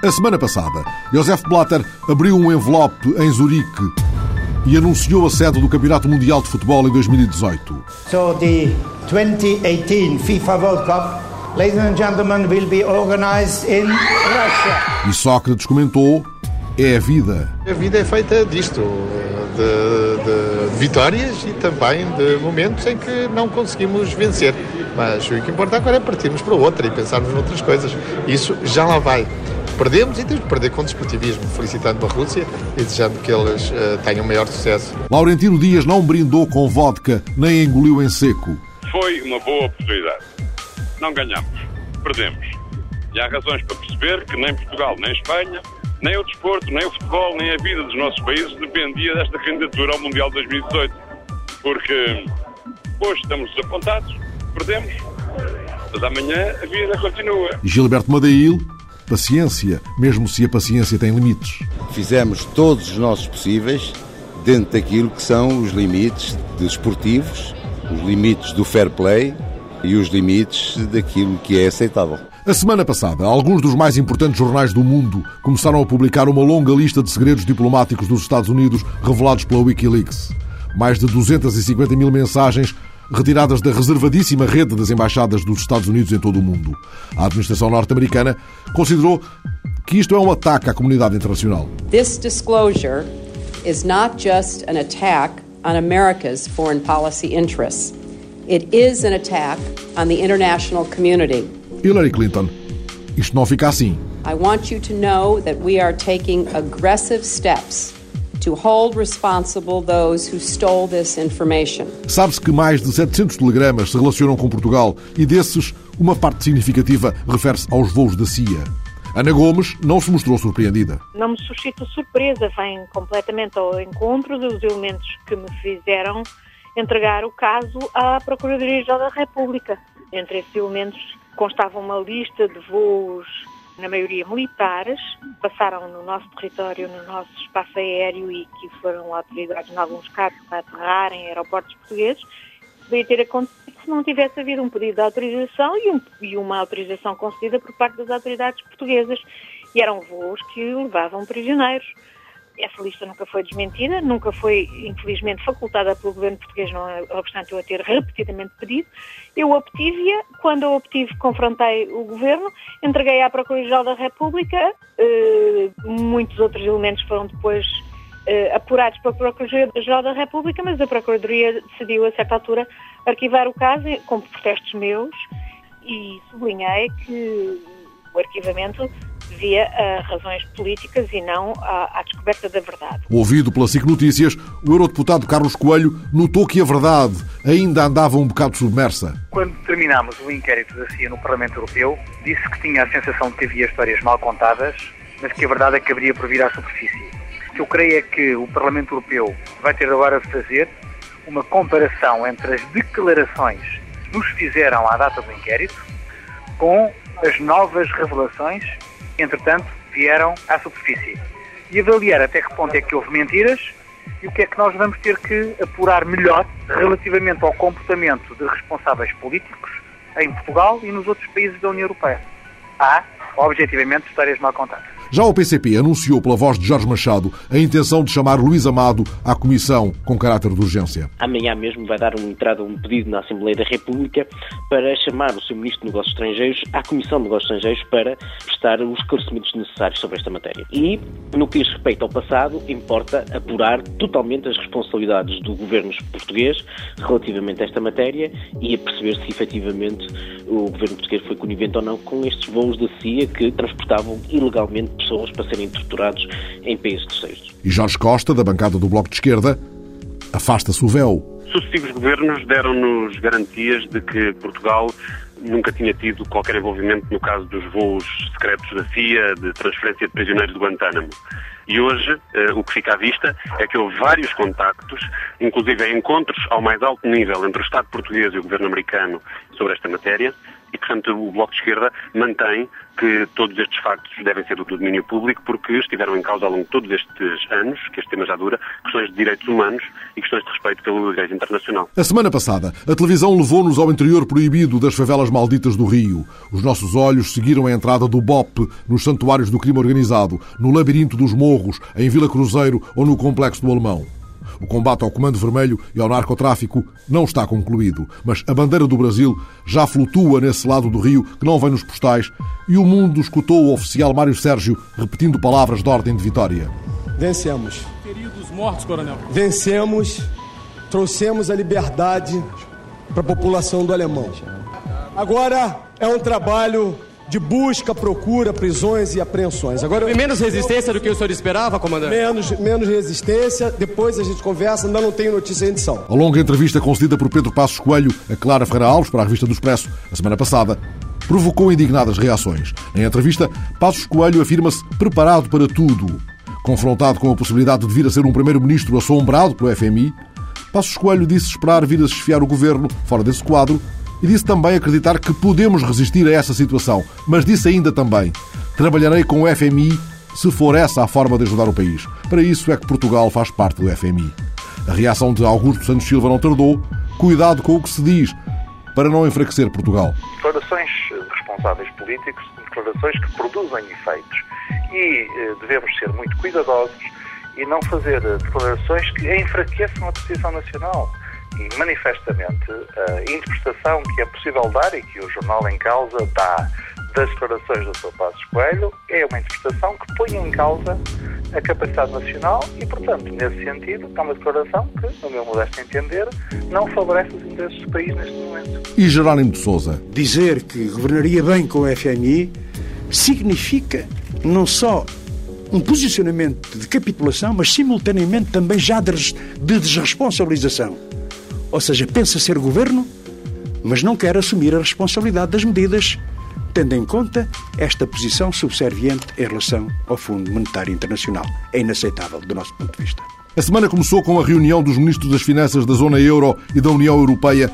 A semana passada, Josef Blatter abriu um envelope em Zurique e anunciou a sede do Campeonato Mundial de Futebol em 2018. So the 2018 FIFA World Cup, ladies and gentlemen, will be organized in Russia. E Sócrates comentou: é a vida. A vida é feita disto, de, de, de vitórias e também de momentos em que não conseguimos vencer. Mas o que importa agora é partirmos para outra e pensarmos noutras coisas. Isso já lá vai. Perdemos e temos de perder com desportivismo, felicitando a Rússia e desejando que eles uh, tenham maior sucesso. Laurentino Dias não brindou com vodka nem engoliu em seco. Foi uma boa oportunidade. Não ganhamos, perdemos. E há razões para perceber que nem Portugal, nem Espanha, nem o desporto, nem o futebol, nem a vida dos nossos países dependia desta candidatura ao Mundial 2018. Porque hoje estamos desapontados, perdemos, mas amanhã a vida continua. Gilberto Madail paciência, mesmo se a paciência tem limites. Fizemos todos os nossos possíveis dentro daquilo que são os limites desportivos, os limites do fair play e os limites daquilo que é aceitável. A semana passada, alguns dos mais importantes jornais do mundo começaram a publicar uma longa lista de segredos diplomáticos dos Estados Unidos revelados pela Wikileaks. Mais de 250 mil mensagens retiradas da reservadíssima rede das embaixadas dos Estados Unidos em todo o mundo. A administração norte-americana considerou que isto é um ataque à comunidade internacional. This disclosure is not just an attack on America's foreign policy interests. It is an attack on the international community. Hillary Clinton, isto não fica assim. I want you to know that we are taking aggressive steps to hold responsible those who stole this information. Sabe-se que mais de 700 telegramas se relacionam com Portugal e desses, uma parte significativa refere-se aos voos da CIA. Ana Gomes não se mostrou surpreendida. Não me suscita surpresa, vem completamente ao encontro dos elementos que me fizeram entregar o caso à Procuradoria-Geral da República. Entre esses elementos constava uma lista de voos na maioria militares, passaram no nosso território, no nosso espaço aéreo e que foram autorizados, em alguns casos, para aterrar em aeroportos portugueses, poderia ter acontecido se não tivesse havido um pedido de autorização e, um, e uma autorização concedida por parte das autoridades portuguesas. E eram voos que levavam prisioneiros. Essa lista nunca foi desmentida, nunca foi, infelizmente, facultada pelo governo português, não obstante eu a ter repetidamente pedido. Eu obtive-a, quando a obtive, confrontei o governo, entreguei à Procuradoria-Geral da República, eh, muitos outros elementos foram depois eh, apurados pela Procuradoria-Geral da República, mas a Procuradoria decidiu, a certa altura, arquivar o caso com protestos meus e sublinhei que o arquivamento devia a razões políticas e não à, à, descoberta da verdade. Ouvido pela SIC Notícias, o eurodeputado Carlos Coelho notou que a verdade ainda andava um bocado submersa. Quando terminámos o inquérito da CIA no Parlamento Europeu, disse que tinha a sensação de que havia histórias mal contadas, mas que a verdade é que haveria por vir à superfície. O que eu creio é que o Parlamento Europeu vai ter agora de fazer uma comparação entre as declarações que nos fizeram à data do inquérito com as novas revelações entretanto, vieram à superfície. E avaliar até que ponto é que houve mentiras e o que é que nós vamos ter que apurar melhor relativamente ao comportamento de responsáveis políticos em Portugal e nos outros países da União Europeia. Há, objetivamente, histórias mal contadas. Já o PCP anunciou pela voz de Jorge Machado a intenção de chamar Luís Amado à comissão com caráter de urgência. Amanhã mesmo vai dar uma entrada um pedido na Assembleia da República para chamar o seu Ministro de Negócios Estrangeiros à Comissão de Negócios Estrangeiros para prestar os esclarecimentos necessários sobre esta matéria. E, no que diz respeito ao passado, importa apurar totalmente as responsabilidades do governo português relativamente a esta matéria e a perceber se efetivamente o governo português foi conivente ou não com estes voos da CIA que transportavam ilegalmente pessoas para serem torturados em países terceiros. E Jorge Costa, da bancada do Bloco de Esquerda, afasta-se o véu. Sucessivos governos deram-nos garantias de que Portugal nunca tinha tido qualquer envolvimento no caso dos voos secretos da CIA, de transferência de prisioneiros do Guantánamo. E hoje eh, o que fica à vista é que houve vários contactos, inclusive encontros ao mais alto nível entre o Estado português e o governo americano sobre esta matéria, e, portanto, o Bloco de Esquerda mantém que todos estes factos devem ser do domínio público porque estiveram em causa ao longo de todos estes anos, que este tema já dura, questões de direitos humanos e questões de respeito pelo direito internacional. A semana passada, a televisão levou-nos ao interior proibido das favelas malditas do Rio. Os nossos olhos seguiram a entrada do BOP nos santuários do crime organizado, no labirinto dos morros, em Vila Cruzeiro ou no complexo do Alemão. O combate ao Comando Vermelho e ao narcotráfico não está concluído, mas a bandeira do Brasil já flutua nesse lado do rio que não vem nos postais e o mundo escutou o oficial Mário Sérgio repetindo palavras de ordem de vitória. Vencemos. Queridos mortos, coronel. Vencemos, trouxemos a liberdade para a população do Alemão. Agora é um trabalho de busca, procura, prisões e apreensões. Agora Houve menos resistência do que o senhor esperava, comandante? Menos, menos resistência. Depois a gente conversa. Ainda não tenho notícia em edição. A longa entrevista concedida por Pedro Passos Coelho a Clara Ferreira Alves para a revista do Expresso a semana passada provocou indignadas reações. Em entrevista, Passos Coelho afirma-se preparado para tudo. Confrontado com a possibilidade de vir a ser um primeiro-ministro assombrado pelo FMI, Passos Coelho disse esperar vir a esfiar o governo fora desse quadro e disse também acreditar que podemos resistir a essa situação, mas disse ainda também: trabalharei com o FMI se for essa a forma de ajudar o país. Para isso é que Portugal faz parte do FMI. A reação de Augusto Santos Silva não tardou. Cuidado com o que se diz para não enfraquecer Portugal. Declarações de responsáveis políticos, declarações que produzem efeitos. E eh, devemos ser muito cuidadosos e não fazer declarações que enfraqueçam a posição nacional e manifestamente a interpretação que é possível dar e que o jornal em causa dá das declarações do Sr. Passos Coelho é uma interpretação que põe em causa a capacidade nacional e, portanto, nesse sentido, é uma declaração que, no meu modesto entender, não favorece os interesses do país neste momento. E Jerónimo de Souza? Dizer que governaria bem com o FMI significa não só um posicionamento de capitulação, mas simultaneamente também já de desresponsabilização. Ou seja, pensa ser governo, mas não quer assumir a responsabilidade das medidas, tendo em conta esta posição subserviente em relação ao Fundo Monetário Internacional. É inaceitável do nosso ponto de vista. A semana começou com a reunião dos ministros das Finanças da Zona Euro e da União Europeia,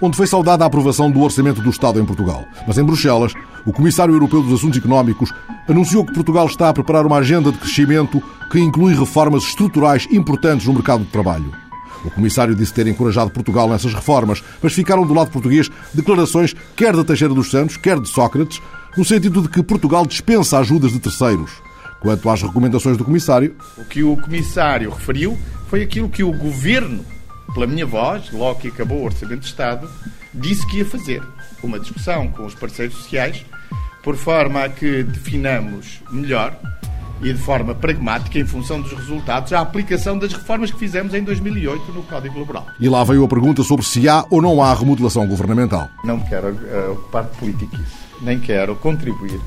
onde foi saudada a aprovação do Orçamento do Estado em Portugal. Mas em Bruxelas, o Comissário Europeu dos Assuntos Económicos anunciou que Portugal está a preparar uma agenda de crescimento que inclui reformas estruturais importantes no mercado de trabalho. O comissário disse ter encorajado Portugal nessas reformas, mas ficaram do lado português declarações quer da Teixeira dos Santos, quer de Sócrates, no sentido de que Portugal dispensa ajudas de terceiros. Quanto às recomendações do comissário. O que o comissário referiu foi aquilo que o governo, pela minha voz, logo que acabou o Orçamento de Estado, disse que ia fazer. Uma discussão com os parceiros sociais, por forma a que definamos melhor e de forma pragmática, em função dos resultados, a aplicação das reformas que fizemos em 2008 no Código Laboral. E lá veio a pergunta sobre se há ou não há remodelação governamental. Não quero uh, ocupar de política nem quero contribuir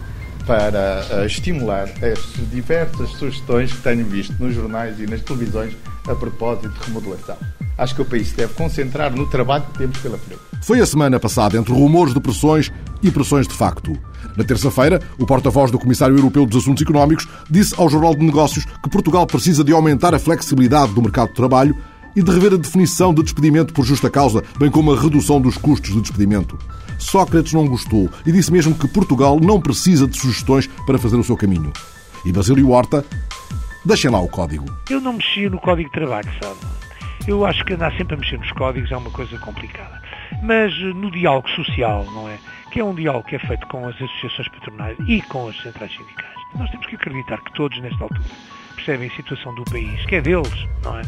para uh, estimular as diversas sugestões que tenho visto nos jornais e nas televisões a propósito de remodelação. Acho que o país se deve concentrar no trabalho que temos pela frente. Foi a semana passada entre rumores de pressões e pressões de facto. Na terça-feira, o porta-voz do Comissário Europeu dos Assuntos Económicos disse ao Jornal de Negócios que Portugal precisa de aumentar a flexibilidade do mercado de trabalho e de rever a definição de despedimento por justa causa, bem como a redução dos custos de despedimento. Sócrates não gostou e disse mesmo que Portugal não precisa de sugestões para fazer o seu caminho. E Basílio Horta, deixem lá o código. Eu não mexia no código de trabalho, sabe? Eu acho que andar sempre a mexer nos códigos é uma coisa complicada. Mas no diálogo social, não é? Que é um diálogo que é feito com as associações patronais e com as centrais sindicais. Nós temos que acreditar que todos, nesta altura, percebem a situação do país, que é deles, não é?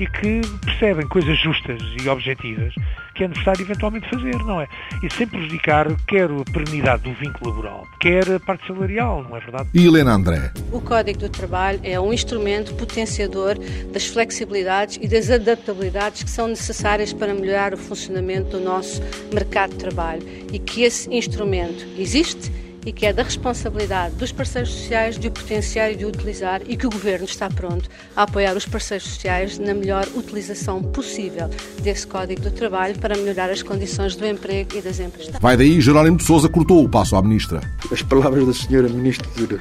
E que percebem coisas justas e objetivas que é necessário eventualmente fazer, não é? E sem prejudicar quer a perenidade do vínculo laboral, quer a parte salarial, não é verdade? E Helena André? O Código do Trabalho é um instrumento potenciador das flexibilidades e das adaptabilidades que são necessárias para melhorar o funcionamento do nosso mercado de trabalho e que esse instrumento existe e que é da responsabilidade dos parceiros sociais de o potenciar e de o utilizar e que o Governo está pronto a apoiar os parceiros sociais na melhor utilização possível desse Código do Trabalho para melhorar as condições do emprego e das empresas. Vai daí, Jerónimo de Sousa cortou o passo à Ministra. As palavras da Senhora Ministra do,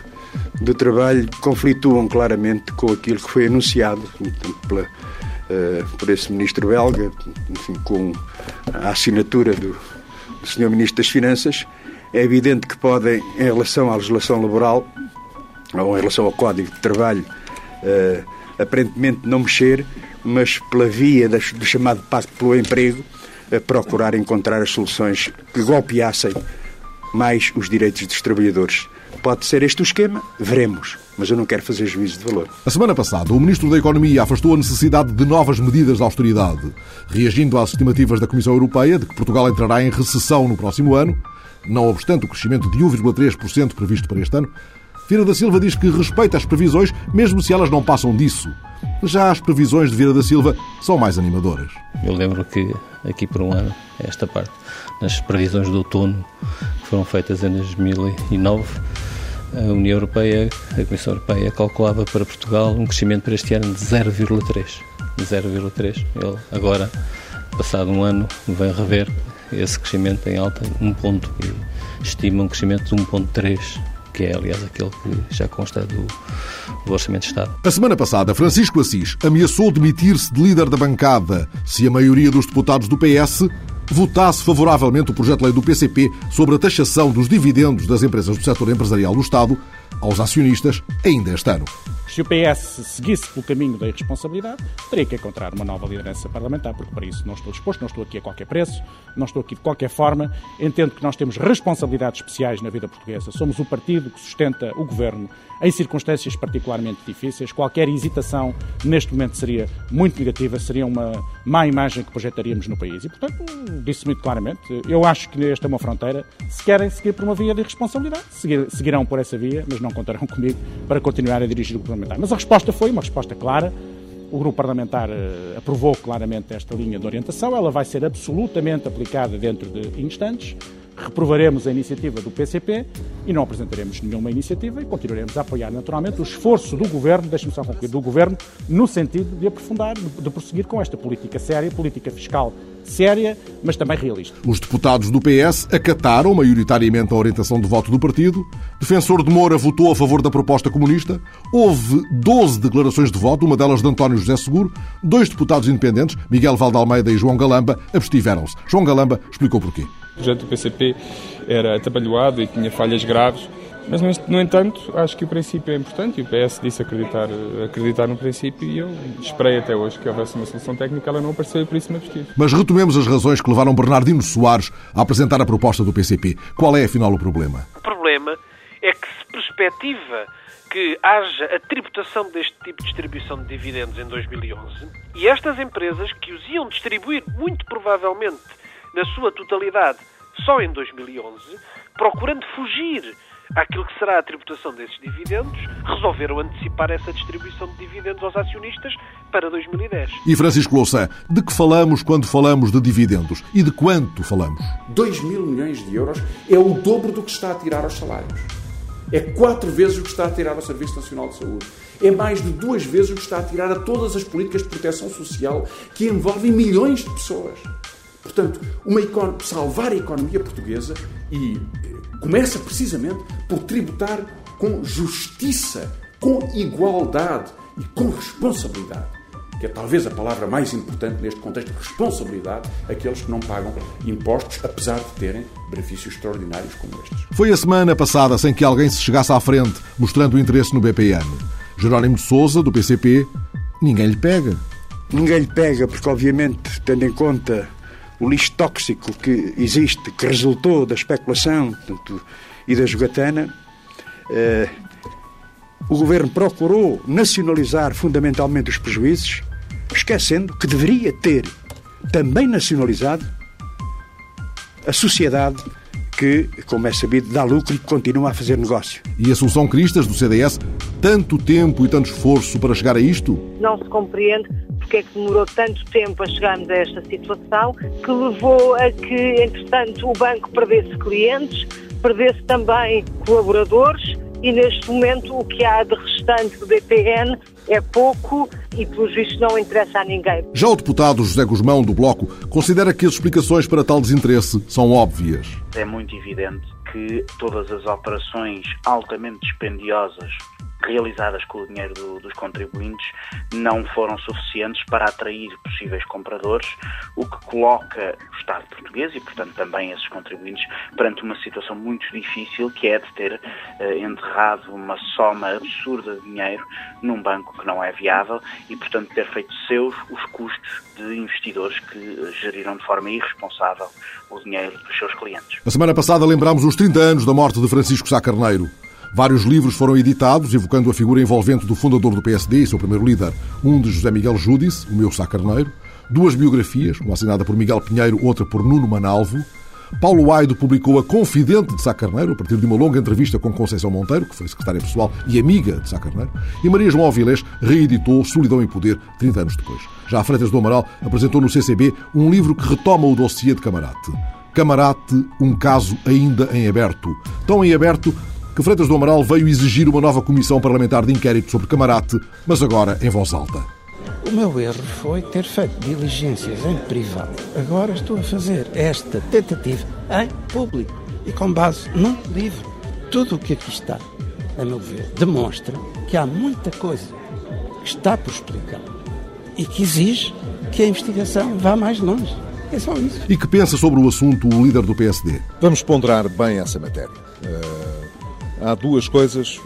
do Trabalho conflituam claramente com aquilo que foi anunciado pela, uh, por esse Ministro belga, enfim, com a assinatura do, Sr. Ministro das Finanças, é evidente que podem, em relação à legislação laboral, ou em relação ao Código de Trabalho, uh, aparentemente não mexer, mas pela via das, do chamado Pacto pelo Emprego, procurar encontrar as soluções que golpeassem mais os direitos dos trabalhadores. Pode ser este o esquema? Veremos. Mas eu não quero fazer juízo de valor. A semana passada, o Ministro da Economia afastou a necessidade de novas medidas de austeridade, reagindo às estimativas da Comissão Europeia de que Portugal entrará em recessão no próximo ano, não obstante o crescimento de 1,3% previsto para este ano. Vieira da Silva diz que respeita as previsões, mesmo se elas não passam disso. Já as previsões de Vieira da Silva são mais animadoras. Eu lembro que aqui por um ano, esta parte, nas previsões do outono que foram feitas em 2009, a União Europeia, a Comissão Europeia calculava para Portugal um crescimento para este ano de 0,3. 0,3. Ele agora, passado um ano, vem rever esse crescimento em alta, um ponto, e estima um crescimento de 1,3 que é, aliás, aquele que já consta do, do, Orçamento de Estado. A semana passada, Francisco Assis ameaçou demitir-se de líder da bancada se a maioria dos deputados do PS votasse favoravelmente o projeto de lei do PCP sobre a taxação dos dividendos das empresas do setor empresarial do Estado aos acionistas ainda este ano. Se o PS seguisse pelo caminho da irresponsabilidade, teria que encontrar uma nova liderança parlamentar, porque para isso não estou disposto, não estou aqui a qualquer preço, não estou aqui de qualquer forma. Entendo que nós temos responsabilidades especiais na vida portuguesa. Somos o partido que sustenta o governo em circunstâncias particularmente difíceis. Qualquer hesitação neste momento seria muito negativa, seria uma má imagem que projetaríamos no país. E, portanto, disse muito claramente, eu acho que esta é uma fronteira. Se querem seguir por uma via de irresponsabilidade, seguirão por essa via, mas não contarão comigo para continuar a dirigir o governo parlamentar. Mas a resposta foi uma resposta clara. O grupo parlamentar uh, aprovou claramente esta linha de orientação. Ela vai ser absolutamente aplicada dentro de instantes. Reprovaremos a iniciativa do PCP e não apresentaremos nenhuma iniciativa e continuaremos a apoiar naturalmente o esforço do Governo, deixe-me só concluir, do Governo, no sentido de aprofundar, de, prosseguir com esta política séria, política fiscal séria, mas também realista. Os deputados do PS acataram maioritariamente a orientação de voto do partido. Defensor de Moura votou a favor da proposta comunista. Houve 12 declarações de voto, uma delas de António José Seguro. Dois deputados independentes, Miguel Valdalmeida e João Galamba, abstiveram-se. João Galamba explicou porquê. O projeto do PCP era atabalhoado e tinha falhas graves mas, no entanto, acho que o princípio é importante e o PS disse acreditar, acreditar no princípio e eu esperei até hoje que houvesse uma solução técnica, ela não apareceu e por isso me abstive. Mas retomemos as razões que levaram Bernardino Soares a apresentar a proposta do PCP. Qual é, afinal, o problema? O problema é que se perspectiva que haja a tributação deste tipo de distribuição de dividendos em 2011 e estas empresas que os iam distribuir muito provavelmente na sua totalidade só em 2011, procurando fugir àquilo que será a tributação desses dividendos, resolveram antecipar essa distribuição de dividendos aos acionistas para 2010. E Francisco Louçã, de que falamos quando falamos de dividendos? E de quanto falamos? 2 mil milhões de euros é o dobro do que está a tirar aos salários. É quatro vezes o que está a tirar ao Serviço Nacional de Saúde. É mais de duas vezes o que está a tirar a todas as políticas de proteção social que envolvem milhões de pessoas. Portanto, uma salvar a economia portuguesa e começa precisamente por tributar com justiça, com igualdade e com responsabilidade. Que é talvez a palavra mais importante neste contexto, responsabilidade, aqueles que não pagam impostos, apesar de terem benefícios extraordinários como estes. Foi a semana passada sem que alguém se chegasse à frente mostrando o interesse no BPN. Jerónimo de Souza, do PCP, ninguém lhe pega. Ninguém lhe pega, porque, obviamente, tendo em conta o lixo tóxico que existe, que resultou da especulação portanto, e da jogatana, eh, o governo procurou nacionalizar fundamentalmente os prejuízos, esquecendo que deveria ter também nacionalizado a sociedade que, como é sabido, dá lucro e continua a fazer negócio. E a solução Cristas do CDS, tanto tempo e tanto esforço para chegar a isto? Não se compreende porque é que demorou tanto tempo a chegarmos a esta situação, que levou a que, entretanto, o banco perdesse clientes, perdesse também colaboradores e neste momento o que há de restante do BPN é pouco e, pelos vistos, não interessa a ninguém. Já o deputado José Guzmão, do Bloco, considera que as explicações para tal desinteresse são óbvias. É muito evidente que todas as operações altamente dispendiosas realizadas com o dinheiro do, dos contribuintes não foram suficientes para atrair possíveis compradores, o que coloca o Estado português e, portanto, também esses contribuintes perante uma situação muito difícil que é de ter eh, enterrado uma soma absurda de dinheiro num banco que não é viável e, portanto, ter feito seus os custos de investidores que eh, geriram de forma irresponsável o dinheiro dos seus clientes. A semana passada lembrámos os 30 anos da morte de Francisco Sá Carneiro. Vários livros foram editados, evocando a figura envolvente do fundador do PSD e seu primeiro líder, um de José Miguel Júdice, o meu Sá Carneiro, duas biografias, uma assinada por Miguel Pinheiro, outra por Nuno Manalvo. Paulo Aido publicou A Confidente de Sá Carneiro, a partir de uma longa entrevista com Conceição Monteiro, que foi secretária pessoal e amiga de Sá Carneiro, e Maria João Avilés reeditou Solidão em Poder 30 anos depois. Já a Freitas do Amaral apresentou no CCB um livro que retoma o dossiê de Camarate. Camarate, um caso ainda em aberto. Tão em aberto que Freitas do Amaral veio exigir uma nova comissão parlamentar de inquérito sobre Camarate, mas agora em voz alta. O meu erro foi ter feito diligências em privado. Agora estou a fazer esta tentativa em público e com base num livro. Tudo o que aqui está, a meu ver, demonstra que há muita coisa que está por explicar e que exige que a investigação vá mais longe. É só isso. E que pensa sobre o assunto o líder do PSD? Vamos ponderar bem essa matéria. Uh, há duas coisas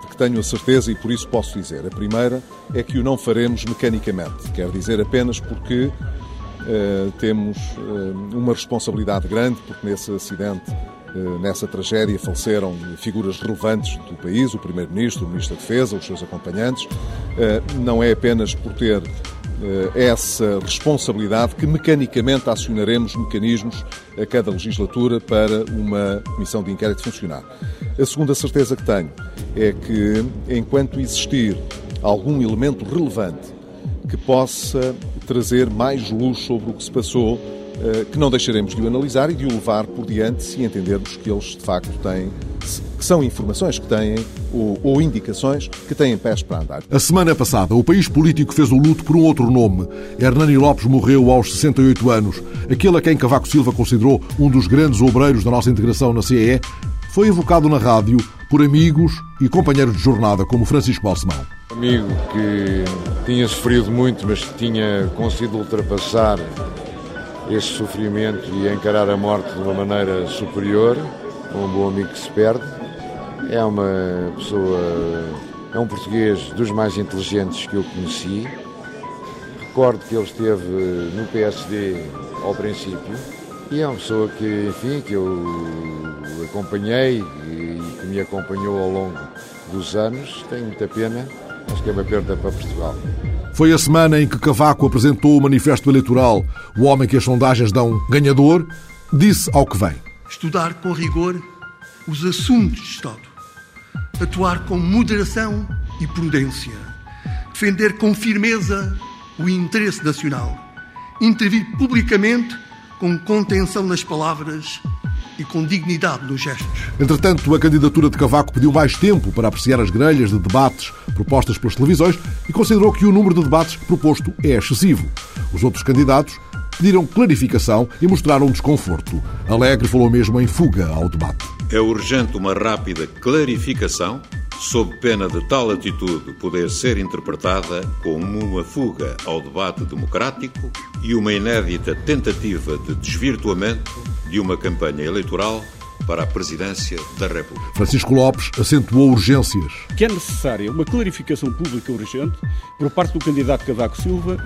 de que tenho a certeza e por isso posso dizer. A primeira é que o não faremos mecanicamente, quer dizer apenas porque uh, temos uh, uma responsabilidade grande, porque nesse acidente, uh, nessa tragédia, faleceram figuras relevantes do país, o Primeiro-Ministro, o Ministro da Defesa, os seus acompanhantes. não é apenas por ter essa responsabilidade que mecanicamente acionaremos mecanismos a cada legislatura para uma comissão de inquérito funcionar. A segunda certeza que tenho é que, enquanto existir algum elemento relevante que possa trazer mais luz sobre o que se passou, eh, que não deixaremos de o analisar e de o levar por diante se entendermos que eles de facto têm, que são informações que têm ou, ou, indicações que têm pés para andar. A semana passada, o país político fez o luto por um outro nome. Hernani Lopes morreu aos 68 anos. Aquele a quem Cavaco Silva considerou um dos grandes obreiros da nossa integração na CEE foi evocado na rádio por amigos e companheiros de jornada como Francisco Balsemão. Amigo que tinha sofrido muito, mas que tinha conseguido ultrapassar esse sofrimento e encarar a morte de uma maneira superior, um bom amigo que se perde. É uma pessoa, é um português dos mais inteligentes que eu conheci. Recordo que ele esteve no PSD ao princípio e é uma pessoa que, enfim, que eu acompanhei e que me acompanhou ao longo dos anos. Tenho muita pena, acho que é uma perda para Portugal. Foi a semana em que Cavaco apresentou o manifesto eleitoral. O homem que as sondagens dão ganhador disse ao que vem: Estudar com rigor os assuntos de Estado, atuar com moderação e prudência, defender com firmeza o interesse nacional, intervir publicamente com contenção nas palavras e com dignidade nos gestos. Entretanto, a candidatura de Cavaco pediu mais tempo para apreciar as grelhas de debates propostas pelas televisões e considerou que o número de debates proposto é excessivo. Os outros candidatos pediram clarificação e mostraram desconforto. Alegre falou mesmo em fuga ao debate. É urgente uma rápida clarificação sob pena de tal atitude poder ser interpretada como uma fuga ao debate democrático e uma inédita tentativa de desvirtuamento de uma campanha eleitoral para a presidência da República. Francisco Lopes acentuou urgências. Que é necessária uma clarificação pública urgente por parte do candidato Cavaco Silva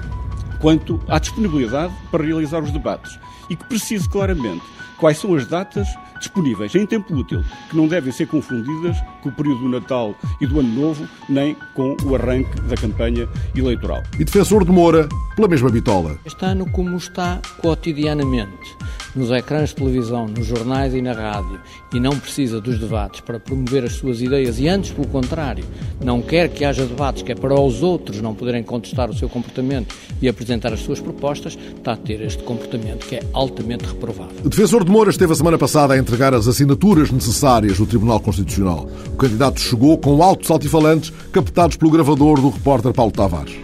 quanto à disponibilidade para realizar os debates e que precise claramente quais são as datas disponíveis em tempo útil, que não devem ser confundidas com o período do Natal e do Ano Novo, nem com o arranque da campanha eleitoral. E defensor de Moura, pela mesma bitola. Este ano, como está cotidianamente, nos ecrãs de televisão, nos jornais e na rádio, e não precisa dos debates para promover as suas ideias, e antes, pelo contrário, não quer que haja debates, que é para os outros não poderem contestar o seu comportamento e apresentar as suas propostas, está a ter este comportamento que é altamente reprovável. Defensor de Moura esteve a semana passada a entregar as assinaturas necessárias do Tribunal Constitucional. O candidato chegou com altos altifalantes captados pelo gravador do repórter Paulo Tavares.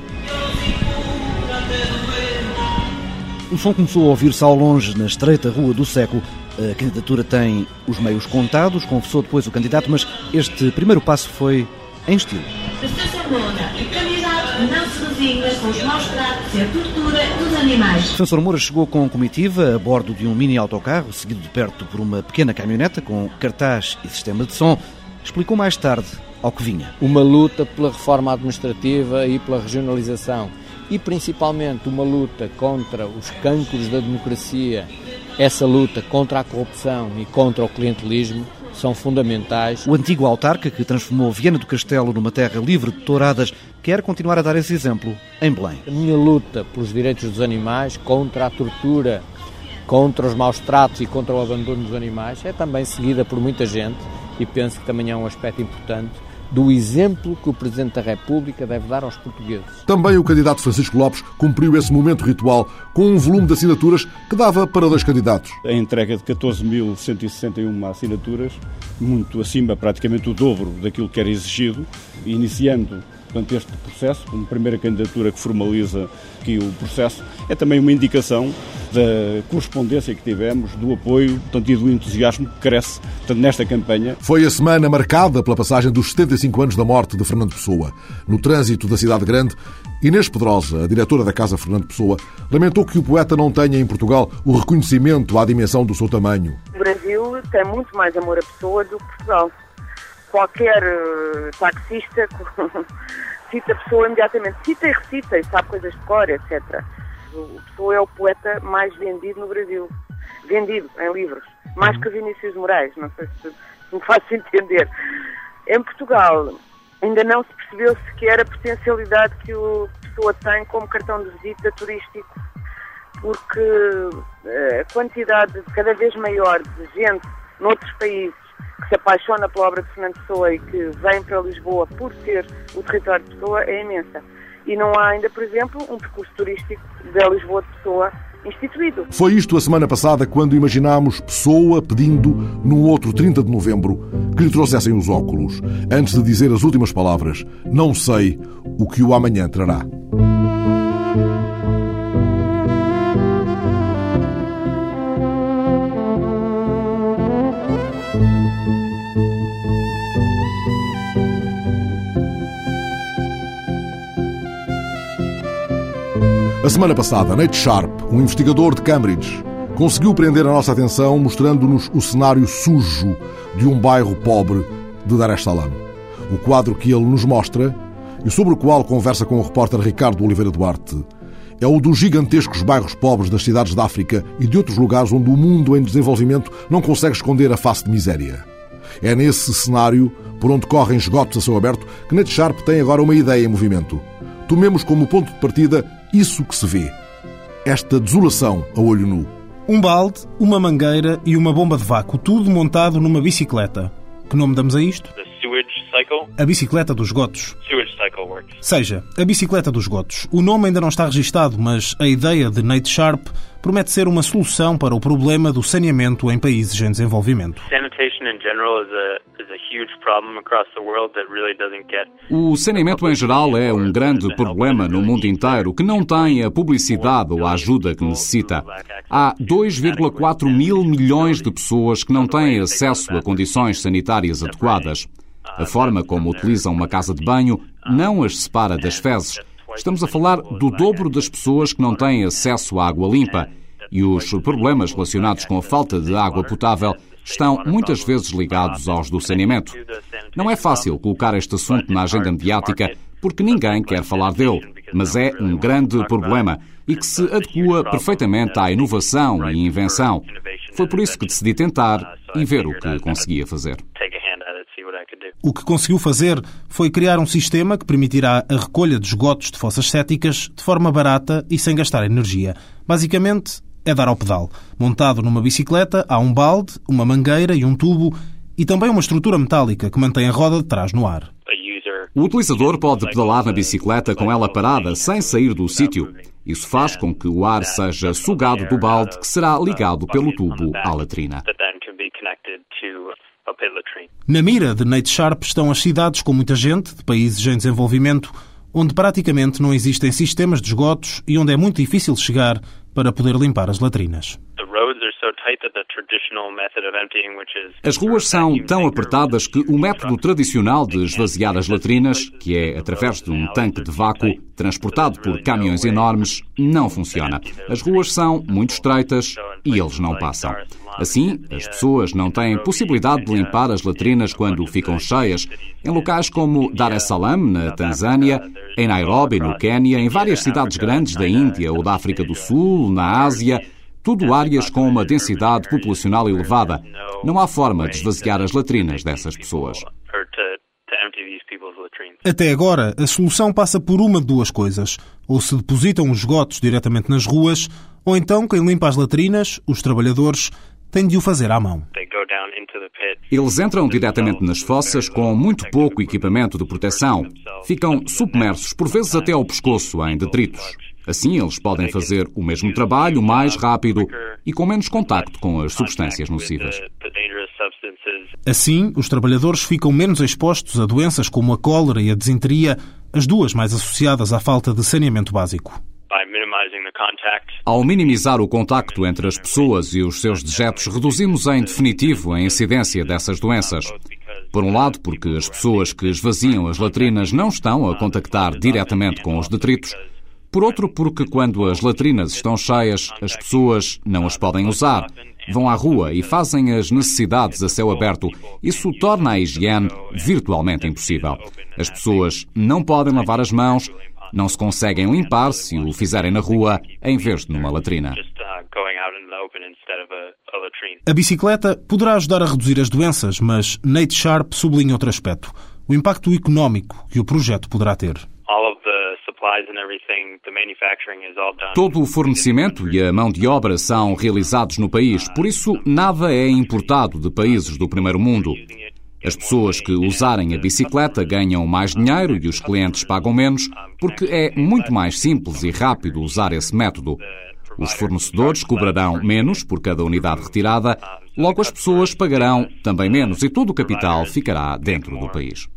O som começou a ouvir-se ao longe, na estreita rua do século. A candidatura tem os meios contados, confessou depois o candidato, mas este primeiro passo foi em estilo. Defesa Moura, o candidato não se resigna com os maus tratos e a tortura dos animais. Defensor Moura chegou com comitiva a bordo de um mini autocarro, seguido de perto por uma pequena caminhoneta com cartaz e sistema de som. Explicou mais tarde ao que vinha. Uma luta pela reforma administrativa e pela regionalização e principalmente uma luta contra os cancros da democracia, essa luta contra a corrupção e contra o clientelismo são fundamentais. O antigo autarca que transformou Viana do Castelo numa terra livre de touradas quer continuar a dar esse exemplo em Belém. A minha luta pelos direitos dos animais, contra a tortura, contra os maus tratos e contra o abandono dos animais é também seguida por muita gente e penso que também é um aspecto importante do exemplo que o Presidente da República deve dar aos portugueses. Também o candidato Francisco Lopes cumpriu esse momento ritual com um volume de assinaturas que dava para dois candidatos. A entrega de 14.161 assinaturas, muito acima, praticamente o dobro daquilo que era exigido, iniciando portanto, este processo, uma primeira candidatura que formaliza aqui o processo, é também uma indicação da correspondência que tivemos, do apoio portanto, e do entusiasmo que cresce portanto, nesta campanha. Foi a semana marcada pela passagem dos 75 anos da morte de Fernando Pessoa. No trânsito da cidade grande, Inês Pedrosa, a diretora da Casa Fernando Pessoa, lamentou que o poeta não tenha em Portugal o reconhecimento à dimensão do seu tamanho. O Brasil tem muito mais amor a pessoa do que Portugal. Qualquer uh, taxista cita a pessoa imediatamente, cita e recita e sabe coisas de cor, etc. O Pessoa é o poeta mais vendido no Brasil. Vendido em livros. Mais que Vinícius Moraes. Não sei se me faz entender. Em Portugal, ainda não se percebeu sequer a potencialidade que o Pessoa tem como cartão de visita turístico. Porque a quantidade cada vez maior de gente noutros países que se apaixona pela obra de Fernando Pessoa e que vem para Lisboa por ser o território de Pessoa é imensa e não há ainda, por exemplo, um percurso turístico da Lisboa de Pessoa instituído. Foi isto a semana passada quando imaginámos Pessoa pedindo, num outro 30 de novembro, que lhe trouxessem os óculos, antes de dizer as últimas palavras: Não sei o que o amanhã trará. A semana passada, Nate Sharp, um investigador de Cambridge, conseguiu prender a nossa atenção mostrando-nos o cenário sujo de um bairro pobre de Dar es Salaam. O quadro que ele nos mostra, e sobre o qual conversa com o repórter Ricardo Oliveira Duarte, é o dos gigantescos bairros pobres das cidades da África e de outros lugares onde o mundo em desenvolvimento não consegue esconder a face de miséria. É nesse cenário, por onde correm esgotos a céu aberto, que Nate Sharp tem agora uma ideia em movimento. Tomemos como ponto de partida isso que se vê. Esta desolação a olho nu. Um balde, uma mangueira e uma bomba de vácuo, tudo montado numa bicicleta. Que nome damos a isto? A bicicleta dos gotos. Seja, a bicicleta dos gotos. O nome ainda não está registado, mas a ideia de Nate Sharp promete ser uma solução para o problema do saneamento em países em desenvolvimento. O saneamento em geral é um grande problema no mundo inteiro que não tem a publicidade ou a ajuda que necessita. Há 2,4 mil milhões de pessoas que não têm acesso a condições sanitárias adequadas. A forma como utilizam uma casa de banho não as separa das fezes. Estamos a falar do dobro das pessoas que não têm acesso à água limpa. E os problemas relacionados com a falta de água potável estão muitas vezes ligados aos do saneamento. Não é fácil colocar este assunto na agenda mediática porque ninguém quer falar dele, mas é um grande problema e que se adequa perfeitamente à inovação e invenção. Foi por isso que decidi tentar e ver o que conseguia fazer. O que conseguiu fazer foi criar um sistema que permitirá a recolha de esgotos de fossas céticas de forma barata e sem gastar energia. Basicamente, é dar ao pedal. Montado numa bicicleta, há um balde, uma mangueira e um tubo e também uma estrutura metálica que mantém a roda de trás no ar. O utilizador pode pedalar na bicicleta com ela parada, sem sair do sítio. Isso faz com que o ar seja sugado do balde que será ligado pelo tubo à latrina. Na mira de Nate Sharp estão as cidades com muita gente, de países em desenvolvimento, onde praticamente não existem sistemas de esgotos e onde é muito difícil chegar para poder limpar as latrinas. As ruas são tão apertadas que o método tradicional de esvaziar as latrinas, que é através de um tanque de vácuo transportado por caminhões enormes, não funciona. As ruas são muito estreitas e eles não passam. Assim, as pessoas não têm possibilidade de limpar as latrinas quando ficam cheias. Em locais como Dar es Salaam, na Tanzânia, em Nairobi, no Quênia, em várias cidades grandes da Índia ou da África do Sul, na Ásia, tudo áreas com uma densidade populacional elevada. Não há forma de esvaziar as latrinas dessas pessoas. Até agora, a solução passa por uma de duas coisas. Ou se depositam os esgotos diretamente nas ruas, ou então quem limpa as latrinas, os trabalhadores, tem de o fazer à mão. Eles entram diretamente nas fossas com muito pouco equipamento de proteção. Ficam submersos, por vezes até ao pescoço, em detritos. Assim, eles podem fazer o mesmo trabalho mais rápido e com menos contacto com as substâncias nocivas. Assim, os trabalhadores ficam menos expostos a doenças como a cólera e a desinteria, as duas mais associadas à falta de saneamento básico. Ao minimizar o contacto entre as pessoas e os seus dejetos, reduzimos em definitivo a incidência dessas doenças. Por um lado, porque as pessoas que esvaziam as latrinas não estão a contactar diretamente com os detritos. Por outro, porque quando as latrinas estão cheias, as pessoas não as podem usar. Vão à rua e fazem as necessidades a céu aberto. Isso torna a higiene virtualmente impossível. As pessoas não podem lavar as mãos, não se conseguem limpar se o fizerem na rua em vez de numa latrina. A bicicleta poderá ajudar a reduzir as doenças, mas Nate Sharp sublinha outro aspecto: o impacto económico que o projeto poderá ter. Todo o fornecimento e a mão de obra são realizados no país, por isso nada é importado de países do primeiro mundo. As pessoas que usarem a bicicleta ganham mais dinheiro e os clientes pagam menos, porque é muito mais simples e rápido usar esse método. Os fornecedores cobrarão menos por cada unidade retirada, logo as pessoas pagarão também menos e todo o capital ficará dentro do país.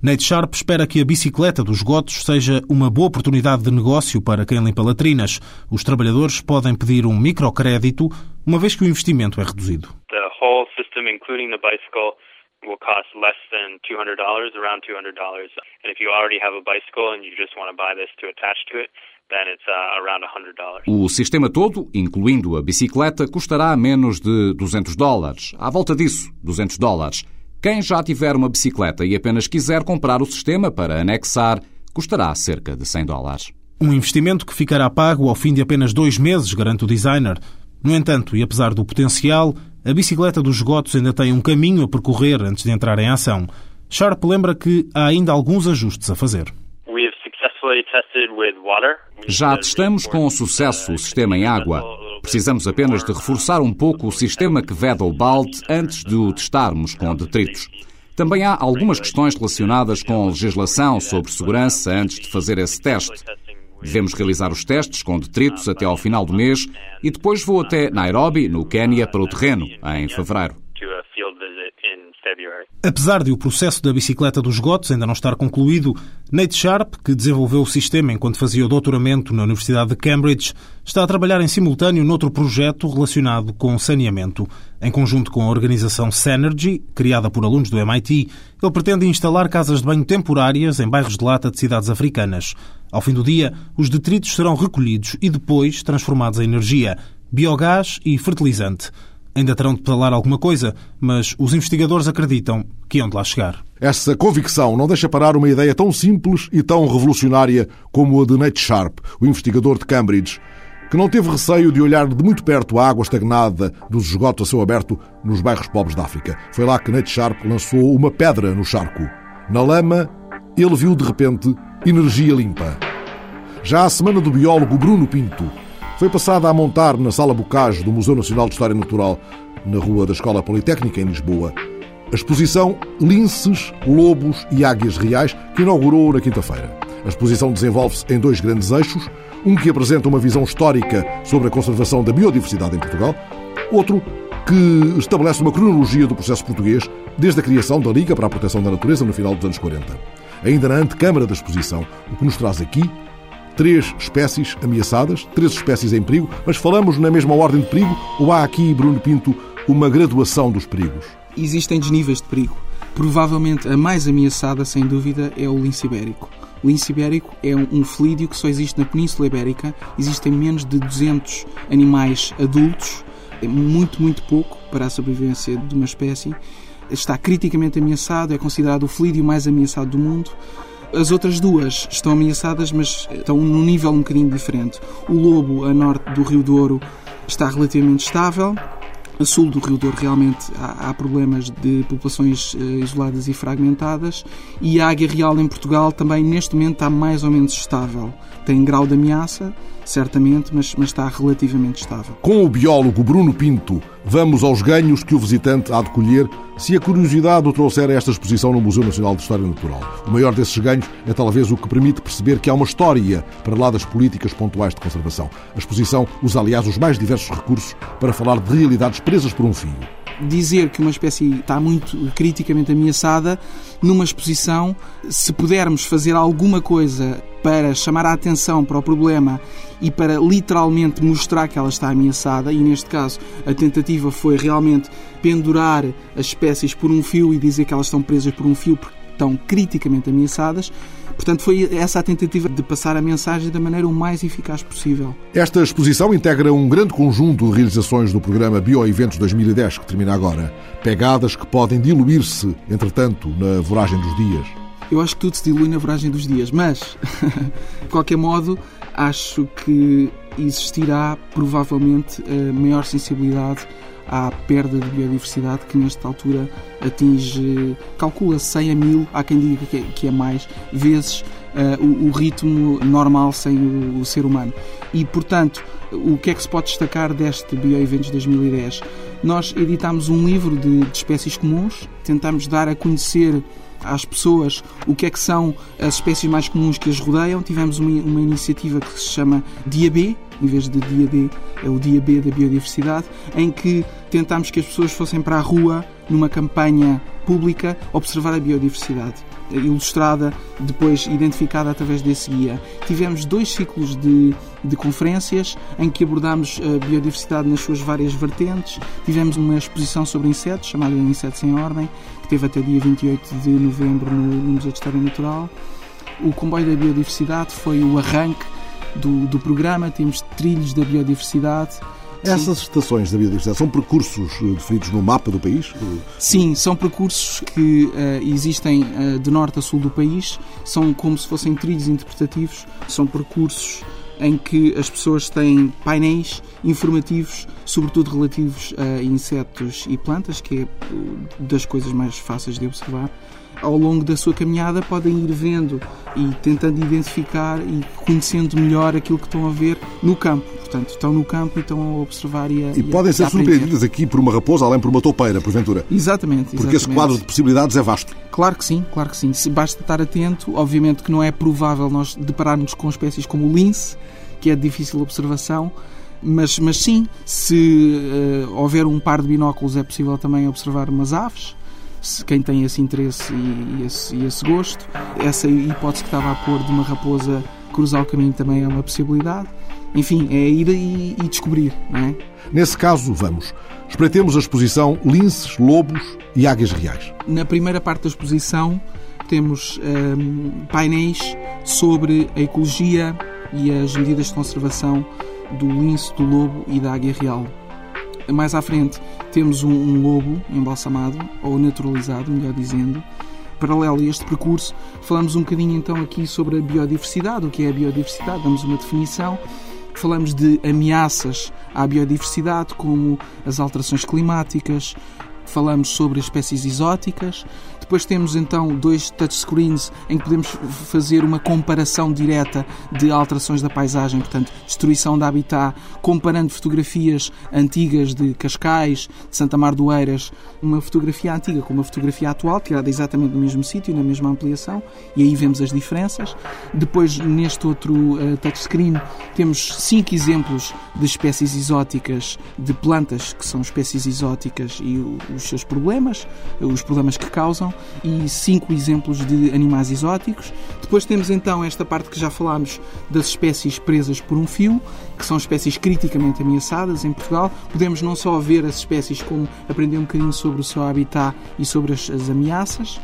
Nate Sharp espera que a bicicleta dos gotos seja uma boa oportunidade de negócio para quem limpa latrinas. Os trabalhadores podem pedir um microcrédito, uma vez que o investimento é reduzido. including the bicycle, will cost less than $200, around $200. And if you already have a bicycle and you just want to buy this to attach to it, then it's uh, around $100. O sistema todo, incluindo a bicicleta, custará menos de 200 dólares. À volta disso, 200 dólares. Quem já tiver uma bicicleta e apenas quiser comprar o sistema para anexar, custará cerca de 100 dólares. Um investimento que ficará pago ao fim de apenas dois meses, garante o designer. No entanto, e apesar do potencial, a bicicleta dos esgotos ainda tem um caminho a percorrer antes de entrar em ação. Sharp lembra que há ainda alguns ajustes a fazer. Já testamos com sucesso o sistema em água. Precisamos apenas de reforçar um pouco o sistema que veda o balde antes de o testarmos com detritos. Também há algumas questões relacionadas com legislação sobre segurança antes de fazer esse teste. Devemos realizar os testes com detritos até ao final do mês e depois vou até Nairobi, no Quênia, para o terreno, em fevereiro. Apesar de o processo da bicicleta dos gotos ainda não estar concluído, Nate Sharp, que desenvolveu o sistema enquanto fazia o doutoramento na Universidade de Cambridge, está a trabalhar em simultâneo noutro projeto relacionado com saneamento. Em conjunto com a organização Synergy, criada por alunos do MIT, ele pretende instalar casas de banho temporárias em bairros de lata de cidades africanas. Ao fim do dia, os detritos serão recolhidos e depois transformados em energia, biogás e fertilizante. Ainda terão de pedalar alguma coisa, mas os investigadores acreditam que iam de lá chegar. Essa convicção não deixa parar uma ideia tão simples e tão revolucionária como a de Nate Sharp, o investigador de Cambridge, que não teve receio de olhar de muito perto a água estagnada dos esgotos a céu aberto nos bairros pobres da África. Foi lá que Nate Sharp lançou uma pedra no charco. Na lama, ele viu de repente energia limpa. Já a semana do biólogo Bruno Pinto foi passada a montar na Sala Bocage do Museu Nacional de História Natural, na Rua da Escola Politécnica, em Lisboa, a exposição Linces, Lobos e Águias Reais, que inaugurou na quinta-feira. A exposição desenvolve-se em dois grandes eixos, um que apresenta uma visão histórica sobre a conservação da biodiversidade em Portugal, outro que estabelece uma cronologia do processo português desde a criação da Liga para a Proteção da Natureza no final dos anos 40. Ainda na antecâmara da exposição, o que nos traz aqui três espécies ameaçadas, três espécies em perigo, mas falamos na mesma ordem de perigo ou há aqui, Bruno Pinto, uma graduação dos perigos? Existem desníveis de perigo. Provavelmente a mais ameaçada, sem dúvida, é o lince ibérico. O lince ibérico é um felídeo que só existe na Península Ibérica. Existem menos de 200 animais adultos, é muito, muito pouco para a sobrevivência de uma espécie. Está criticamente ameaçado, é considerado o felídeo mais ameaçado do mundo. As outras duas estão ameaçadas, mas estão num nível um bocadinho diferente. O lobo, a norte do Rio Douro, está relativamente estável a sul do Rio Douro realmente há, problemas de populações uh, isoladas e fragmentadas e a águia real em Portugal também neste momento está mais ou menos estável. Tem grau de ameaça, certamente, mas, mas está relativamente estável. Com o biólogo Bruno Pinto, vamos aos ganhos que o visitante há de colher se a curiosidade o trouxer a esta exposição no Museu Nacional de História Natural. O maior desses ganhos é talvez o que permite perceber que há uma história para lá das políticas pontuais de conservação. A exposição usa, aliás, os mais diversos recursos para falar de realidades presas por um fio dizer que uma espécie está muito criticamente ameaçada, numa exposição, se pudermos fazer alguma coisa para chamar a atenção para o problema e para literalmente mostrar que ela está ameaçada, e neste caso a tentativa foi realmente pendurar as espécies por um fio e dizer que elas estão presas por um fio porque estão criticamente ameaçadas, Portanto, foi essa a tentativa de passar a mensagem da maneira o mais eficaz possível. Esta exposição integra um grande conjunto de realizações do programa Bioeventos 2010, que termina agora. Pegadas que podem diluir-se, entretanto, na voragem dos dias. Eu acho que tudo se dilui na voragem dos dias, mas, de qualquer modo, acho que existirá provavelmente maior sensibilidade à perda de biodiversidade que nesta altura atinge, calcula 100 a 1000, há quem diga que é, é mais, vezes uh, o, o, ritmo normal sem o, o, ser humano. E, portanto, o que é que se pode destacar deste Bioeventos 2010? Nós editámos um livro de, de espécies comuns, tentámos dar a conhecer às pessoas o que é que são as espécies mais comuns que as rodeiam. Tivemos uma, uma iniciativa que se chama Dia B, em vez de Dia D, é o Dia B da Biodiversidade, em que tentámos que as pessoas fossem para a rua numa campanha pública observar a biodiversidade ilustrada, depois identificada através desse guia. Tivemos dois ciclos de, de conferências em que abordámos a biodiversidade nas suas várias vertentes. Tivemos uma exposição sobre insetos, chamada Insetos em Ordem, que teve até dia 28 de novembro no, no Museu de História Natural. O Comboio da Biodiversidade foi o arranque do, do programa, temos trilhos da biodiversidade. Essas estações da biodiversidade são percursos eh, definidos no mapa do país? Sim, são percursos que uh, existem uh, de norte a sul do país, são como se fossem trilhos interpretativos, são percursos em que as pessoas têm painéis informativos, sobretudo relativos a insetos e plantas, que é das coisas mais fáceis de observar ao longo da sua caminhada podem ir vendo e tentando identificar e conhecendo melhor aquilo que estão a ver no campo. Portanto, estão no campo e estão a observar e a E, e podem ser surpreendidas aqui por uma raposa, além por uma toupeira, porventura. Exatamente. Porque esse quadro de possibilidades é vasto. Claro que sim, claro que sim. Basta estar atento, obviamente que não é provável nós depararmos com espécies como o lince, que é de difícil observação, mas, mas sim, se uh, houver um par de binóculos é possível também observar umas aves, se quem tem esse interesse e, esse, e esse gosto. Essa hipótese que estava a pôr de uma raposa cruzar o caminho também é uma possibilidade. Enfim, é ir e, e descobrir, é? Nesse caso, vamos. Espreitemos a exposição Linces, Lobos e Águias Reais. Na primeira parte da exposição temos um, painéis sobre a ecologia e as medidas de conservação do lince, do lobo e da águia real. Mais à frente temos um, um lobo embalsamado, ou naturalizado, melhor dizendo. Paralelo a este percurso, falamos um bocadinho então aqui sobre a biodiversidade, o que é a biodiversidade, damos uma definição. Falamos de ameaças à biodiversidade, como as alterações climáticas, falamos sobre espécies exóticas, depois temos então dois touchscreens em que podemos fazer uma comparação direta de alterações da paisagem, portanto, destruição de habitat, comparando fotografias antigas de Cascais, de Santa Mar do Eiras, uma fotografia antiga com uma fotografia atual, tirada exatamente no mesmo sítio, na mesma ampliação, e aí vemos as diferenças. Depois, neste outro uh, touchscreen, temos cinco exemplos de espécies exóticas, de plantas que são espécies exóticas e os seus problemas, os problemas que causam, e cinco exemplos de animais exóticos. Depois temos então esta parte que já falámos das espécies presas por um fio, que são espécies criticamente ameaçadas em Portugal. Podemos não só ver as espécies, como aprender um bocadinho sobre o seu habitat e sobre as, as ameaças.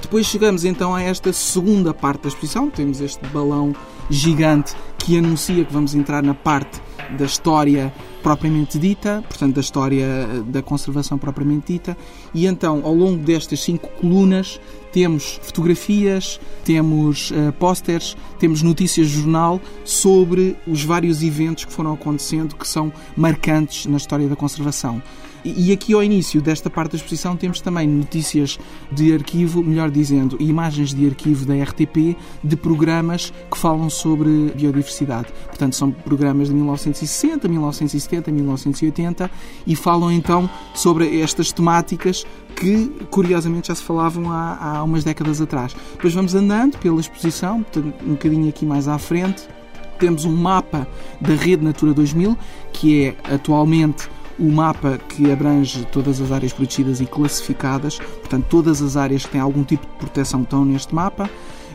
Depois chegamos então a esta segunda parte da exposição. Temos este balão gigante que anuncia que vamos entrar na parte da história propriamente dita, portanto, da história eh, da conservação propriamente dita, e então, ao longo destas cinco colunas, temos fotografias, temos uh, temos notícias de jornal sobre os vários eventos que foram acontecendo que são marcantes na história da conservação. E aqui ao início desta parte da exposição temos também notícias de arquivo, melhor dizendo, imagens de arquivo da RTP de programas que falam sobre biodiversidade. Portanto, são programas de 1960, 1970, 1980 e falam então sobre estas temáticas que curiosamente já se falavam há, há umas décadas atrás. Depois vamos andando pela exposição, um bocadinho aqui mais à frente, temos um mapa da Rede Natura 2000, que é atualmente o mapa que abrange todas as áreas protegidas e classificadas, portanto, todas as áreas que têm algum tipo de proteção estão neste mapa.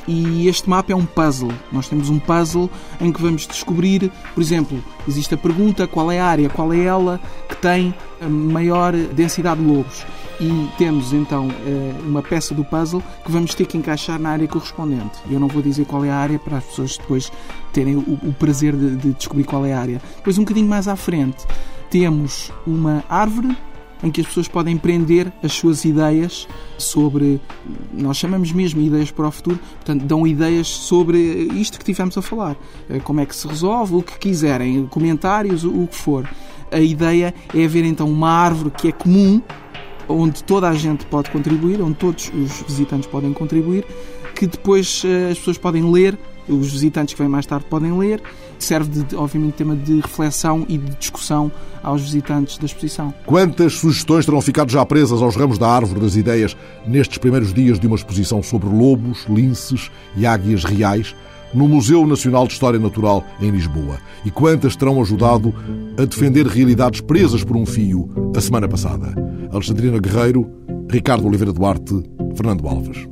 E este mapa é um puzzle. Nós temos um puzzle em que vamos descobrir, por exemplo, existe a pergunta qual é a área, qual é ela que tem a maior densidade de lobos. E temos então eh, uma peça do puzzle que vamos ter que encaixar na área correspondente. Eu não vou dizer qual é a área para as pessoas depois terem o prazer de descobrir qual é a área. Depois, um bocadinho mais à frente, temos uma árvore em que as pessoas podem prender as suas ideias sobre, nós chamamos mesmo ideias para o futuro, portanto, dão ideias sobre isto que tivemos a falar. Eh, como é que se resolve, o que quiserem, comentários, o que for. A ideia é haver então uma árvore que é comum, onde toda a gente pode contribuir, onde todos os visitantes podem contribuir, que depois eh, as pessoas podem ler, os visitantes que vêm mais tarde podem ler serve de, obviamente, tema de reflexão e de discussão aos visitantes da exposição. Quantas sugestões terão ficado já presas aos ramos da árvore das ideias nestes primeiros dias de uma exposição sobre lobos, linces e águias reais no Museu Nacional de História Natural em Lisboa? E quantas terão ajudado a defender realidades presas por um fio a semana passada? Alexandrina Guerreiro, Ricardo Oliveira Duarte, Fernando Alves.